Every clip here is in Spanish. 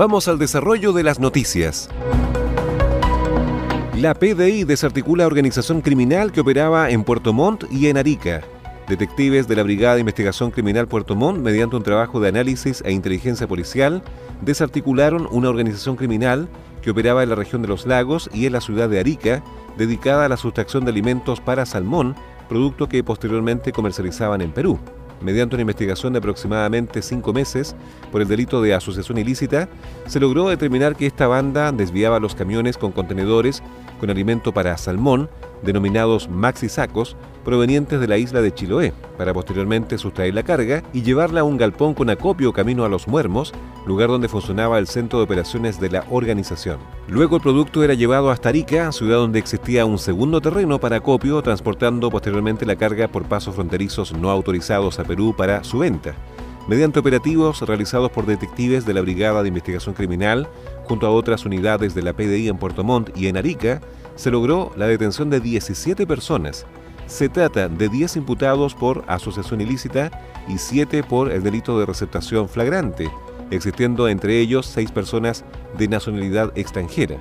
Vamos al desarrollo de las noticias. La PDI desarticula organización criminal que operaba en Puerto Montt y en Arica. Detectives de la Brigada de Investigación Criminal Puerto Montt, mediante un trabajo de análisis e inteligencia policial, desarticularon una organización criminal que operaba en la región de los lagos y en la ciudad de Arica, dedicada a la sustracción de alimentos para salmón, producto que posteriormente comercializaban en Perú. Mediante una investigación de aproximadamente cinco meses por el delito de asociación ilícita, se logró determinar que esta banda desviaba los camiones con contenedores con alimento para salmón, denominados maxi sacos, provenientes de la isla de Chiloé, para posteriormente sustraer la carga y llevarla a un galpón con acopio camino a Los Muermos, lugar donde funcionaba el centro de operaciones de la organización. Luego el producto era llevado hasta Arica, ciudad donde existía un segundo terreno para acopio, transportando posteriormente la carga por pasos fronterizos no autorizados a Perú para su venta. Mediante operativos realizados por detectives de la Brigada de Investigación Criminal, junto a otras unidades de la PDI en Puerto Montt y en Arica, se logró la detención de 17 personas. Se trata de 10 imputados por asociación ilícita y 7 por el delito de receptación flagrante, existiendo entre ellos 6 personas de nacionalidad extranjera.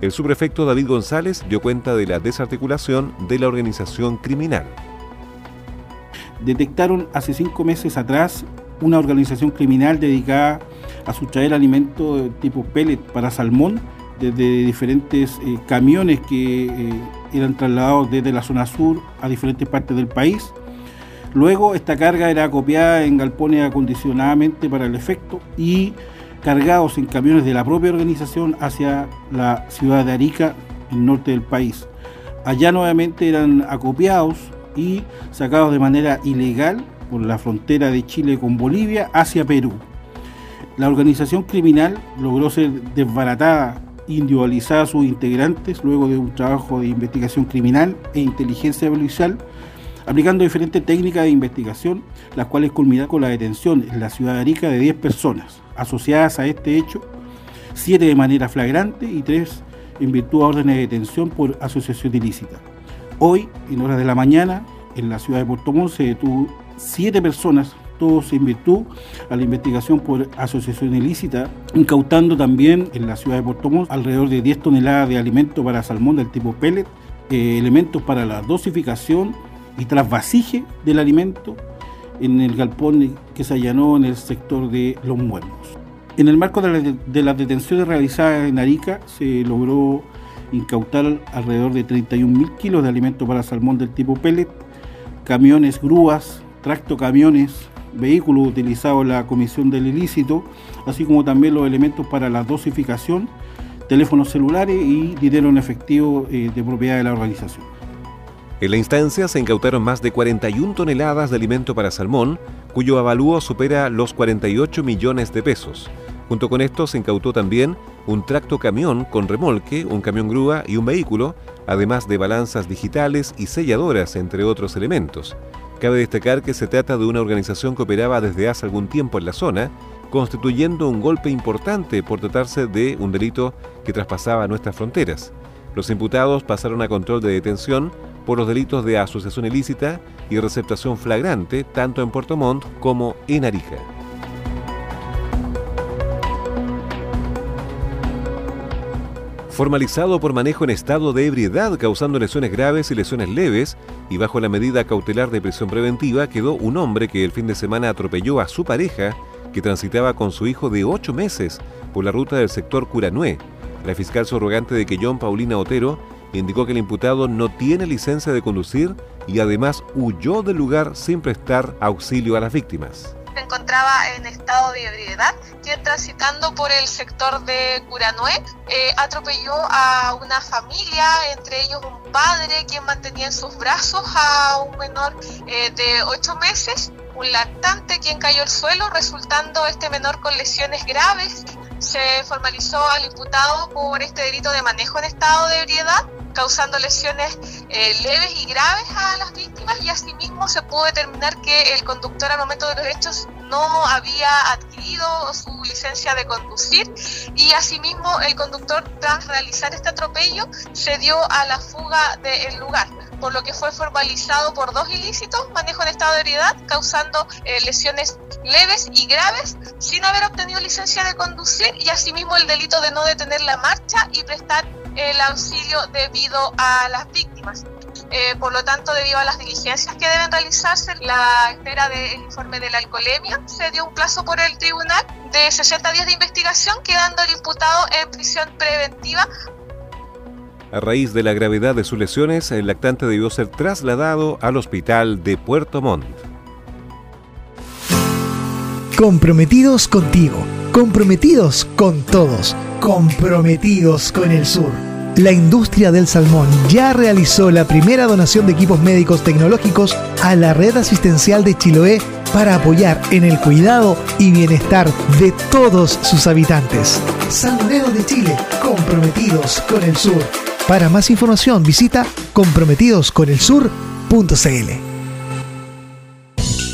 El subprefecto David González dio cuenta de la desarticulación de la organización criminal. Detectaron hace cinco meses atrás una organización criminal dedicada a sustraer alimentos de tipo pellet para salmón desde diferentes eh, camiones que eh, eran trasladados desde la zona sur a diferentes partes del país. Luego esta carga era copiada en galpones acondicionadamente para el efecto y cargados en camiones de la propia organización hacia la ciudad de Arica, el norte del país. Allá nuevamente eran acopiados y sacados de manera ilegal por la frontera de Chile con Bolivia hacia Perú. La organización criminal logró ser desbaratada, individualizada a sus integrantes luego de un trabajo de investigación criminal e inteligencia policial, aplicando diferentes técnicas de investigación, las cuales culminaron con la detención en la ciudad de Arica de 10 personas asociadas a este hecho, 7 de manera flagrante y 3 en virtud de órdenes de detención por asociación ilícita. Hoy, en horas de la mañana, en la ciudad de Puerto Montt se detuvo siete personas, todos en virtud a la investigación por asociación ilícita, incautando también en la ciudad de Puerto Montt alrededor de 10 toneladas de alimento para salmón del tipo pellet, eh, elementos para la dosificación y trasvasije del alimento en el galpón que se allanó en el sector de Los Muertos. En el marco de, la, de las detenciones realizadas en Arica se logró incautar alrededor de 31.000 kilos de alimento para salmón del tipo pellet, camiones, grúas, tractocamiones, vehículos utilizados en la comisión del ilícito, así como también los elementos para la dosificación, teléfonos celulares y dinero en efectivo eh, de propiedad de la organización. En la instancia se incautaron más de 41 toneladas de alimento para salmón, cuyo avalúo supera los 48 millones de pesos. Junto con esto se incautó también un tracto camión con remolque, un camión grúa y un vehículo, además de balanzas digitales y selladoras, entre otros elementos. Cabe destacar que se trata de una organización que operaba desde hace algún tiempo en la zona, constituyendo un golpe importante por tratarse de un delito que traspasaba nuestras fronteras. Los imputados pasaron a control de detención por los delitos de asociación ilícita y receptación flagrante tanto en Puerto Montt como en Arija. Formalizado por manejo en estado de ebriedad causando lesiones graves y lesiones leves, y bajo la medida cautelar de prisión preventiva quedó un hombre que el fin de semana atropelló a su pareja, que transitaba con su hijo de 8 meses por la ruta del sector Curanué. La fiscal subrogante de Quellón, Paulina Otero, indicó que el imputado no tiene licencia de conducir y además huyó del lugar sin prestar auxilio a las víctimas se encontraba en estado de ebriedad, que transitando por el sector de Curanué eh, atropelló a una familia, entre ellos un padre quien mantenía en sus brazos a un menor eh, de 8 meses, un lactante quien cayó al suelo, resultando este menor con lesiones graves. Se formalizó al imputado por este delito de manejo en estado de ebriedad causando lesiones eh, leves y graves a las víctimas y asimismo se pudo determinar que el conductor al momento de los hechos no había adquirido su licencia de conducir y asimismo el conductor tras realizar este atropello se dio a la fuga del lugar por lo que fue formalizado por dos ilícitos, manejo en estado de ebriedad, causando eh, lesiones leves y graves sin haber obtenido licencia de conducir y asimismo el delito de no detener la marcha y prestar el auxilio debido a las víctimas. Eh, por lo tanto, debido a las diligencias que deben realizarse, la espera del informe de la alcoholemia, se dio un plazo por el tribunal de 60 días de investigación, quedando el imputado en prisión preventiva. A raíz de la gravedad de sus lesiones, el lactante debió ser trasladado al hospital de Puerto Montt. Comprometidos contigo, comprometidos con todos, comprometidos con el sur la industria del salmón ya realizó la primera donación de equipos médicos tecnológicos a la red asistencial de Chiloé para apoyar en el cuidado y bienestar de todos sus habitantes. Salmoneros de Chile, comprometidos con el sur. Para más información visita comprometidosconelsur.cl.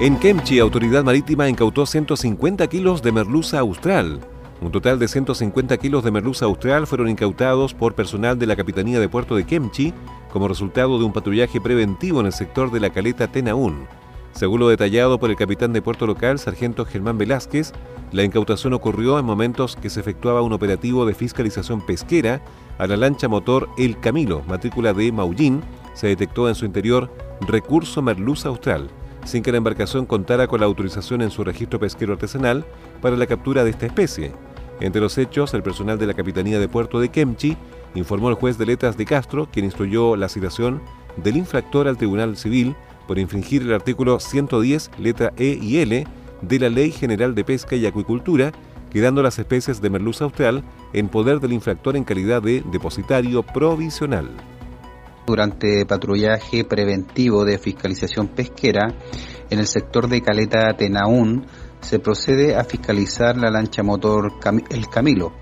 En Kemchi, Autoridad Marítima incautó 150 kilos de merluza austral. Un total de 150 kilos de merluza austral fueron incautados por personal de la Capitanía de Puerto de Kemchi como resultado de un patrullaje preventivo en el sector de la caleta Tenaún. Según lo detallado por el capitán de puerto local, sargento Germán Velázquez, la incautación ocurrió en momentos que se efectuaba un operativo de fiscalización pesquera a la lancha motor El Camilo, matrícula de Maullín. Se detectó en su interior recurso merluza austral sin que la embarcación contara con la autorización en su registro pesquero artesanal para la captura de esta especie. Entre los hechos, el personal de la Capitanía de Puerto de Kemchi informó al juez de letras de Castro, quien instruyó la citación del infractor al Tribunal Civil por infringir el artículo 110, letra E y L de la Ley General de Pesca y Acuicultura, quedando las especies de merluza austral en poder del infractor en calidad de depositario provisional durante patrullaje preventivo de fiscalización pesquera en el sector de Caleta Tenaún se procede a fiscalizar la lancha motor El Camilo,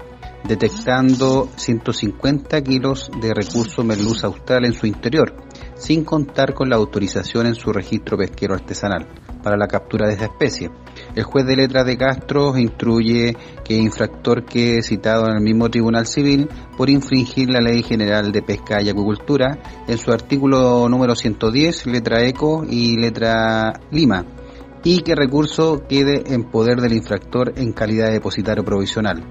detectando 150 kilos de recurso merluza austral en su interior, sin contar con la autorización en su registro pesquero artesanal para la captura de esta especie. El juez de letras de Castro instruye que infractor quede citado en el mismo Tribunal Civil por infringir la Ley General de Pesca y Acuicultura en su artículo número 110, letra ECO y letra Lima, y que recurso quede en poder del infractor en calidad de depositario provisional,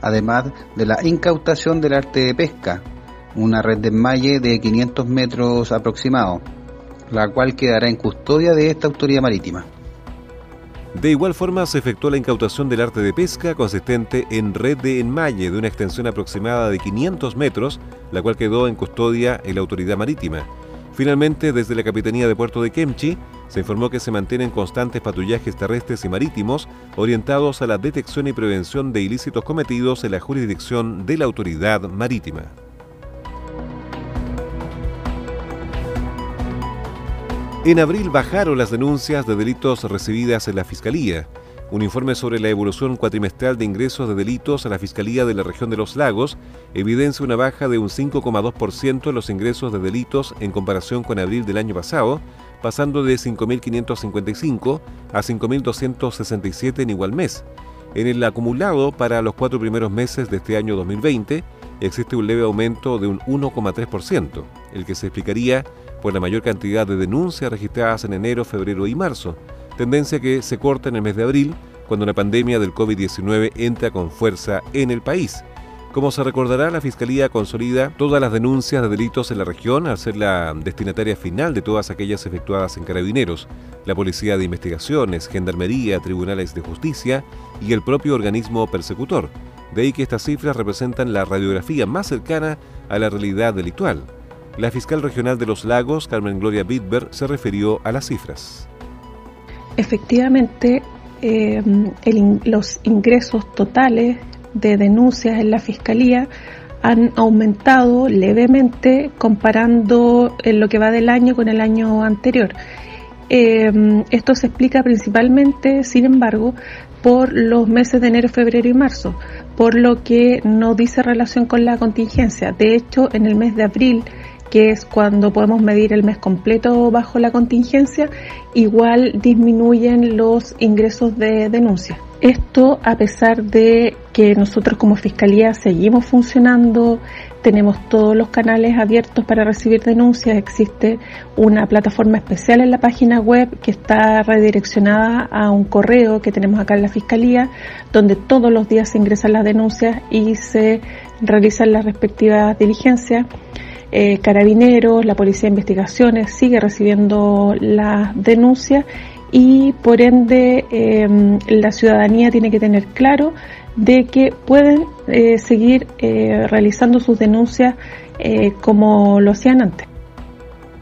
además de la incautación del arte de pesca, una red de enmalle de 500 metros aproximado, la cual quedará en custodia de esta autoridad marítima. De igual forma, se efectuó la incautación del arte de pesca consistente en red de enmalle de una extensión aproximada de 500 metros, la cual quedó en custodia en la autoridad marítima. Finalmente, desde la Capitanía de Puerto de Kemchi, se informó que se mantienen constantes patrullajes terrestres y marítimos orientados a la detección y prevención de ilícitos cometidos en la jurisdicción de la autoridad marítima. En abril bajaron las denuncias de delitos recibidas en la Fiscalía. Un informe sobre la evolución cuatrimestral de ingresos de delitos a la Fiscalía de la región de los lagos evidencia una baja de un 5,2% en los ingresos de delitos en comparación con abril del año pasado, pasando de 5.555 a 5.267 en igual mes. En el acumulado para los cuatro primeros meses de este año 2020 existe un leve aumento de un 1,3%, el que se explicaría por la mayor cantidad de denuncias registradas en enero, febrero y marzo, tendencia que se corta en el mes de abril, cuando la pandemia del COVID-19 entra con fuerza en el país. Como se recordará, la Fiscalía consolida todas las denuncias de delitos en la región al ser la destinataria final de todas aquellas efectuadas en carabineros, la Policía de Investigaciones, Gendarmería, Tribunales de Justicia y el propio organismo persecutor. De ahí que estas cifras representan la radiografía más cercana a la realidad delictual. La fiscal regional de los lagos, Carmen Gloria Bitber, se refirió a las cifras. Efectivamente, eh, los ingresos totales de denuncias en la Fiscalía han aumentado levemente comparando en lo que va del año con el año anterior. Eh, esto se explica principalmente, sin embargo, por los meses de enero, febrero y marzo, por lo que no dice relación con la contingencia. De hecho, en el mes de abril que es cuando podemos medir el mes completo bajo la contingencia, igual disminuyen los ingresos de denuncia. Esto a pesar de que nosotros como Fiscalía seguimos funcionando, tenemos todos los canales abiertos para recibir denuncias, existe una plataforma especial en la página web que está redireccionada a un correo que tenemos acá en la Fiscalía, donde todos los días se ingresan las denuncias y se realizan las respectivas diligencias. Eh, carabineros, la Policía de Investigaciones sigue recibiendo las denuncias y por ende em, la ciudadanía tiene que tener claro de que pueden eh, seguir eh, realizando sus denuncias como lo hacían antes.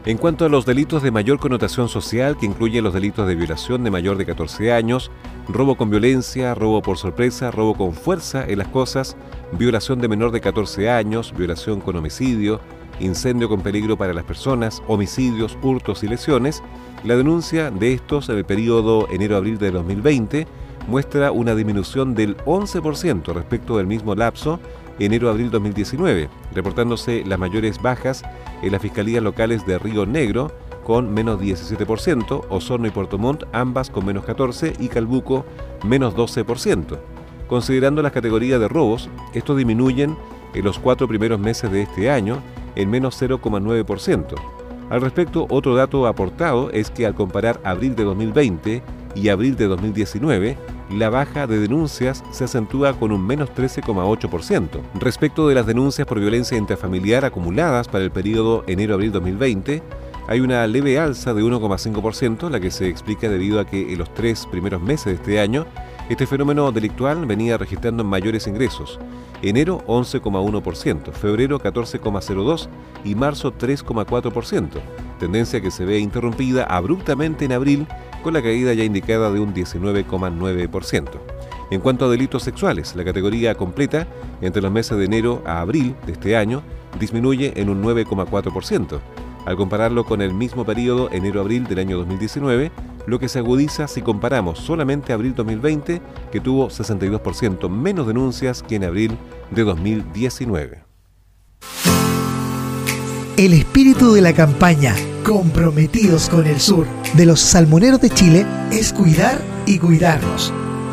En cuanto a los delitos de mayor connotación social, que incluyen los delitos de violación de mayor de 14 años, robo con violencia, robo por sorpresa, robo con fuerza en las cosas, violación de menor de 14 años, violación con homicidio, incendio con peligro para las personas, homicidios, hurtos y lesiones, la denuncia de estos en el periodo enero-abril de 2020 muestra una disminución del 11% respecto del mismo lapso enero-abril 2019, reportándose las mayores bajas en las fiscalías locales de Río Negro con menos 17%, Osorno y Puerto Montt ambas con menos 14% y Calbuco menos 12%. Considerando las categorías de robos, estos disminuyen en los cuatro primeros meses de este año en menos 0,9%. Al respecto, otro dato aportado es que al comparar abril de 2020 y abril de 2019, la baja de denuncias se acentúa con un menos 13,8%. Respecto de las denuncias por violencia intrafamiliar acumuladas para el periodo enero-abril 2020, hay una leve alza de 1,5%, la que se explica debido a que en los tres primeros meses de este año este fenómeno delictual venía registrando mayores ingresos. Enero 11,1%, febrero 14,02% y marzo 3,4%, tendencia que se ve interrumpida abruptamente en abril con la caída ya indicada de un 19,9%. En cuanto a delitos sexuales, la categoría completa entre los meses de enero a abril de este año disminuye en un 9,4%. Al compararlo con el mismo periodo enero-abril del año 2019, lo que se agudiza si comparamos solamente abril 2020, que tuvo 62% menos denuncias que en abril de 2019. El espíritu de la campaña Comprometidos con el Sur de los salmoneros de Chile es cuidar y cuidarnos.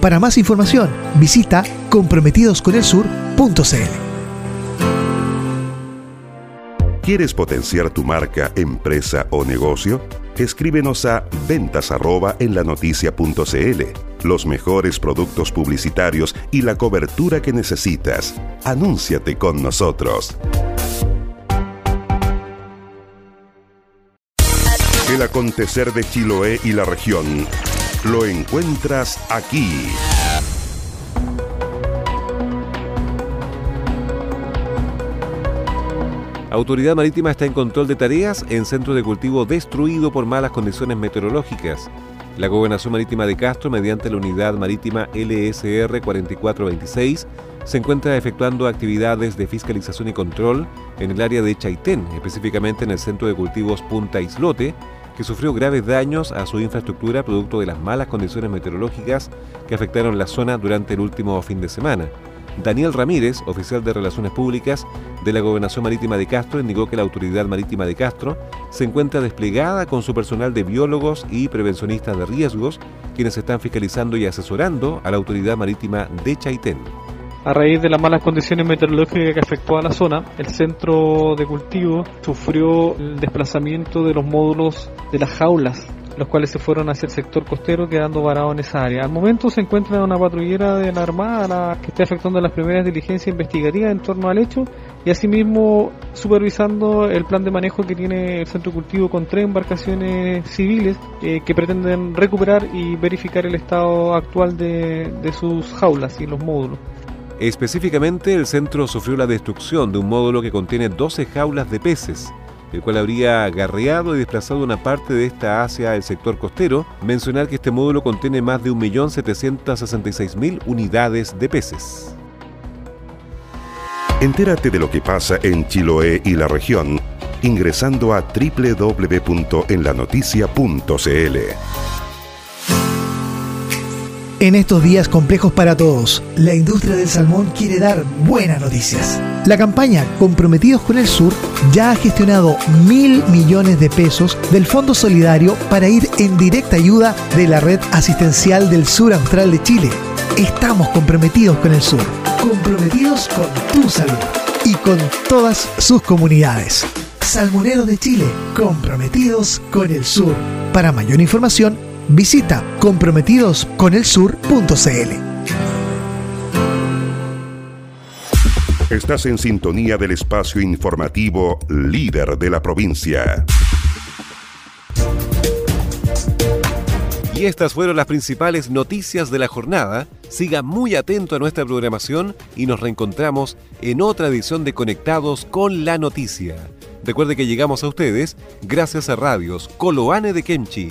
Para más información, visita comprometidosconelsur.cl. ¿Quieres potenciar tu marca, empresa o negocio? Escríbenos a ventas en la noticia.cl. Los mejores productos publicitarios y la cobertura que necesitas. Anúnciate con nosotros. El acontecer de Chiloé y la región lo encuentras aquí. Autoridad Marítima está en control de tareas en centro de cultivo destruido por malas condiciones meteorológicas. La Gobernación Marítima de Castro, mediante la Unidad Marítima LSR 4426, se encuentra efectuando actividades de fiscalización y control en el área de Chaitén, específicamente en el centro de cultivos Punta Islote, que sufrió graves daños a su infraestructura producto de las malas condiciones meteorológicas que afectaron la zona durante el último fin de semana. Daniel Ramírez, oficial de Relaciones Públicas de la Gobernación Marítima de Castro, indicó que la Autoridad Marítima de Castro se encuentra desplegada con su personal de biólogos y prevencionistas de riesgos, quienes están fiscalizando y asesorando a la Autoridad Marítima de Chaitén. A raíz de las malas condiciones meteorológicas que afectó a la zona, el centro de cultivo sufrió el desplazamiento de los módulos de las jaulas los cuales se fueron hacia el sector costero quedando varados en esa área. Al momento se encuentra una patrullera de la Armada que está efectuando las primeras diligencias investigativas en torno al hecho y asimismo supervisando el plan de manejo que tiene el centro cultivo con tres embarcaciones civiles eh, que pretenden recuperar y verificar el estado actual de, de sus jaulas y los módulos. Específicamente, el centro sufrió la destrucción de un módulo que contiene 12 jaulas de peces el cual habría agarreado y desplazado una parte de esta hacia el sector costero. Mencionar que este módulo contiene más de 1.766.000 unidades de peces. Entérate de lo que pasa en Chiloé y la región ingresando a www.enlanoticia.cl. En estos días complejos para todos, la industria del salmón quiere dar buenas noticias. La campaña Comprometidos con el Sur ya ha gestionado mil millones de pesos del Fondo Solidario para ir en directa ayuda de la red asistencial del sur austral de Chile. Estamos comprometidos con el sur, comprometidos con tu salud y con todas sus comunidades. Salmoneros de Chile, comprometidos con el sur. Para mayor información, Visita comprometidosconelsur.cl. Estás en sintonía del espacio informativo líder de la provincia. Y estas fueron las principales noticias de la jornada. Siga muy atento a nuestra programación y nos reencontramos en otra edición de Conectados con la Noticia. Recuerde que llegamos a ustedes gracias a radios Coloane de Kemchi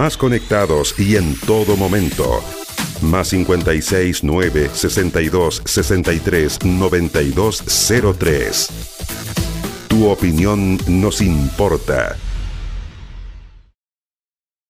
Más conectados y en todo momento. Más 56 9 62 63 92 03. Tu opinión nos importa.